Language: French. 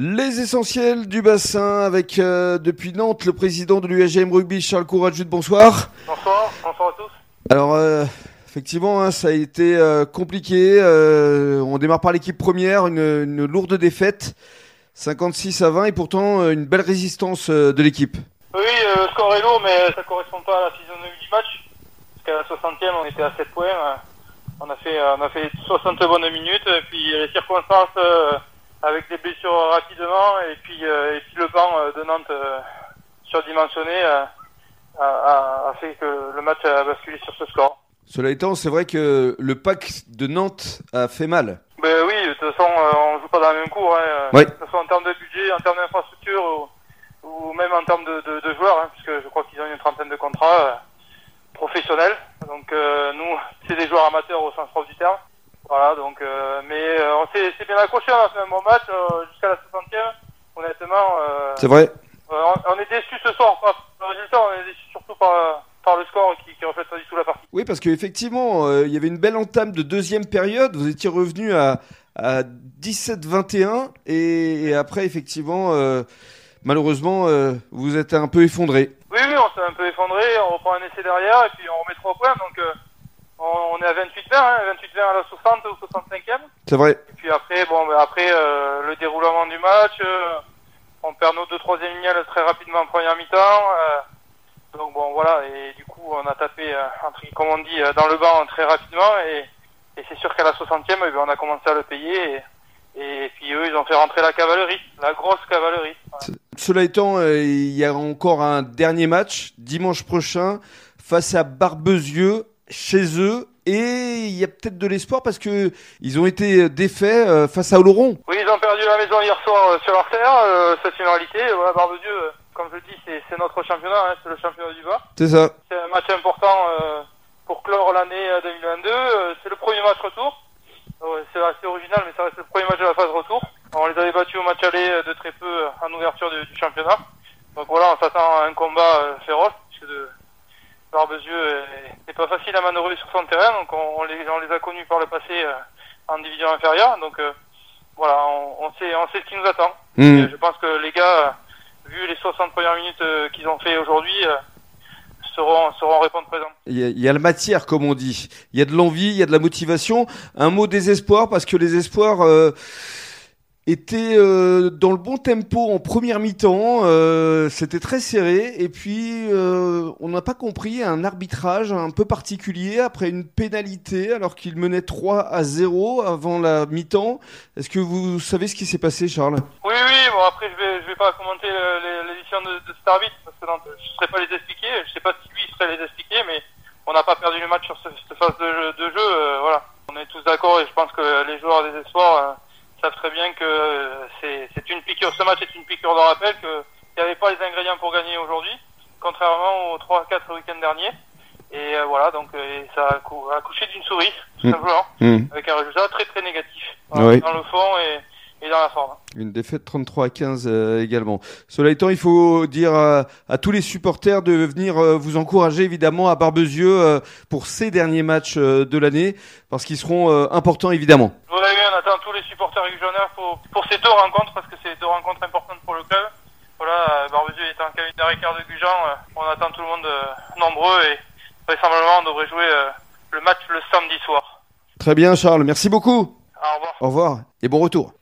Les essentiels du bassin avec euh, depuis Nantes le président de l'UAGM Rugby Charles Courageux. Bonsoir. Bonsoir, bonsoir à tous. Alors euh, effectivement hein, ça a été euh, compliqué. On démarre par l'équipe première, une, une lourde défaite, 56 à 20 et pourtant une belle résistance de l'équipe. Oui, le score est lourd, mais ça correspond pas à la physionomie du match. Parce qu'à la 60e, on était à 7 points. euh, On a fait, on a fait 60 bonnes minutes. Et puis les circonstances, avec des blessures rapidement, et puis, euh, et puis le banc euh, de Nantes euh, surdimensionné, euh, a, a- a fait que le match a basculé sur ce score. Cela étant, c'est vrai que le pack de Nantes a fait mal. Ben oui, de toute façon, euh, on joue pas dans la même cour. Hein, Oui. Que ce soit en termes de budget, en termes d'infrastructure ou, ou même en termes de, de, de joueurs, hein, puisque je crois qu'ils ont une trentaine de contrats euh, professionnels. Donc euh, nous, c'est des joueurs amateurs au sens propre du terme. Voilà, donc, euh, mais euh, on s'est bien accroché, on a fait un bon match euh, jusqu'à la 60e. Honnêtement, C'est vrai on, on est déçus ce soir par le résultat, on est déçus surtout par, par le score qui, qui reflète pas du tout la partie. Oui, parce qu'effectivement, il y avait une belle entame de deuxième période. Vous étiez revenu à, à 17-21 et, et après, effectivement, malheureusement, vous êtes un peu effondré. Oui, oui, on s'est un peu effondré, on reprend un essai derrière et puis on remet 3 points, donc on, on est à 28-20, hein, 28-20 à la 60 ou 65e. C'est vrai. Et puis après, bon, ben après euh, le déroulement du match, euh, on perd nos deux troisième lignes très rapidement en première mi-temps. euh, donc bon, voilà, et du coup on a tapé, euh, entre, comme on dit, euh, dans le banc très rapidement et, et c'est sûr qu'à la 60e, eh ben, on a commencé à le payer et, et puis eux, ils ont fait rentrer la cavalerie, la grosse cavalerie. Cela étant, euh, il y a encore un dernier match dimanche prochain face à Barbezieux chez eux et il y a peut-être de l'espoir parce que ils ont été défaits euh, face à Oloron. Oui, ils ont perdu la maison hier soir euh, sur leur terre, euh, c'est une réalité. Voilà, Barbezieux, euh, comme je dis, c'est notre championnat, hein, c'est le championnat du bas. C'est ça. C'est un match important euh, pour clore l'année euh, 2022. Euh, c'est le premier match retour. Euh, c'est assez original, mais ça reste le premier match de la phase retour. On les avait battus au match aller euh, de très peu euh, en ouverture du, championnat. Donc voilà, on s'attend à un combat euh, féroce, Barbezieux est- n'est pas facile à manœuvrer sur son terrain. Donc on, on les, on les a connus par le passé euh, en division inférieure. Donc euh, voilà, on, on sait, on sait ce qui nous attend. Hmm. Et je pense que les gars, euh, vu les 60 premières minutes qu'ils ont fait aujourd'hui, seront, seront répondre présents. Il y, a, il y a la matière, comme on dit. Il y a de l'envie, il y a de la motivation. Un mot désespoir, parce que les espoirs euh, étaient euh, dans le bon tempo en première mi-temps. euh, C'était très serré. Et puis, euh, on n'a pas compris un arbitrage un peu particulier après une pénalité, alors qu'il menait 3 à 0 avant la mi-temps. Est-ce que vous savez ce qui s'est passé, Charles? Oui, oui, bon après je vais, je vais pas commenter l'édition de, de cet parce que je ne saurais pas les expliquer. Je sais pas si lui il saurait les expliquer, mais on n'a pas perdu le match sur ce- cette phase de. De jeu euh, voilà, on est tous d'accord et je pense que les joueurs des espoirs euh, savent très bien que euh, c'est Ce match est une piqûre de rappel qu'il n'y avait pas les ingrédients pour gagner aujourd'hui, contrairement aux 3-4 week-ends derniers. Et euh, voilà, donc euh, ça a cou- accouché d'une souris, tout Mm. simplement, Hmm. avec un résultat très très négatif Voilà, Oui. dans le fond et, et dans la forme. Une défaite 33 à 15 euh, également. Cela étant, il faut dire à, à tous les supporters de venir vous encourager évidemment à Barbezieux pour ces derniers matchs de l'année, parce qu'ils seront importants évidemment. Vous vu, on attend tous les supporters régionnaires pour, pour ces deux rencontres rencontres importantes pour le club. Voilà, euh, Barbezieux est en cabine d'Arricard de Gujan. On attend tout le monde euh, nombreux et vraisemblablement on devrait jouer euh, le match le samedi soir. Très bien Charles, merci beaucoup. Au revoir. Au revoir et bon retour.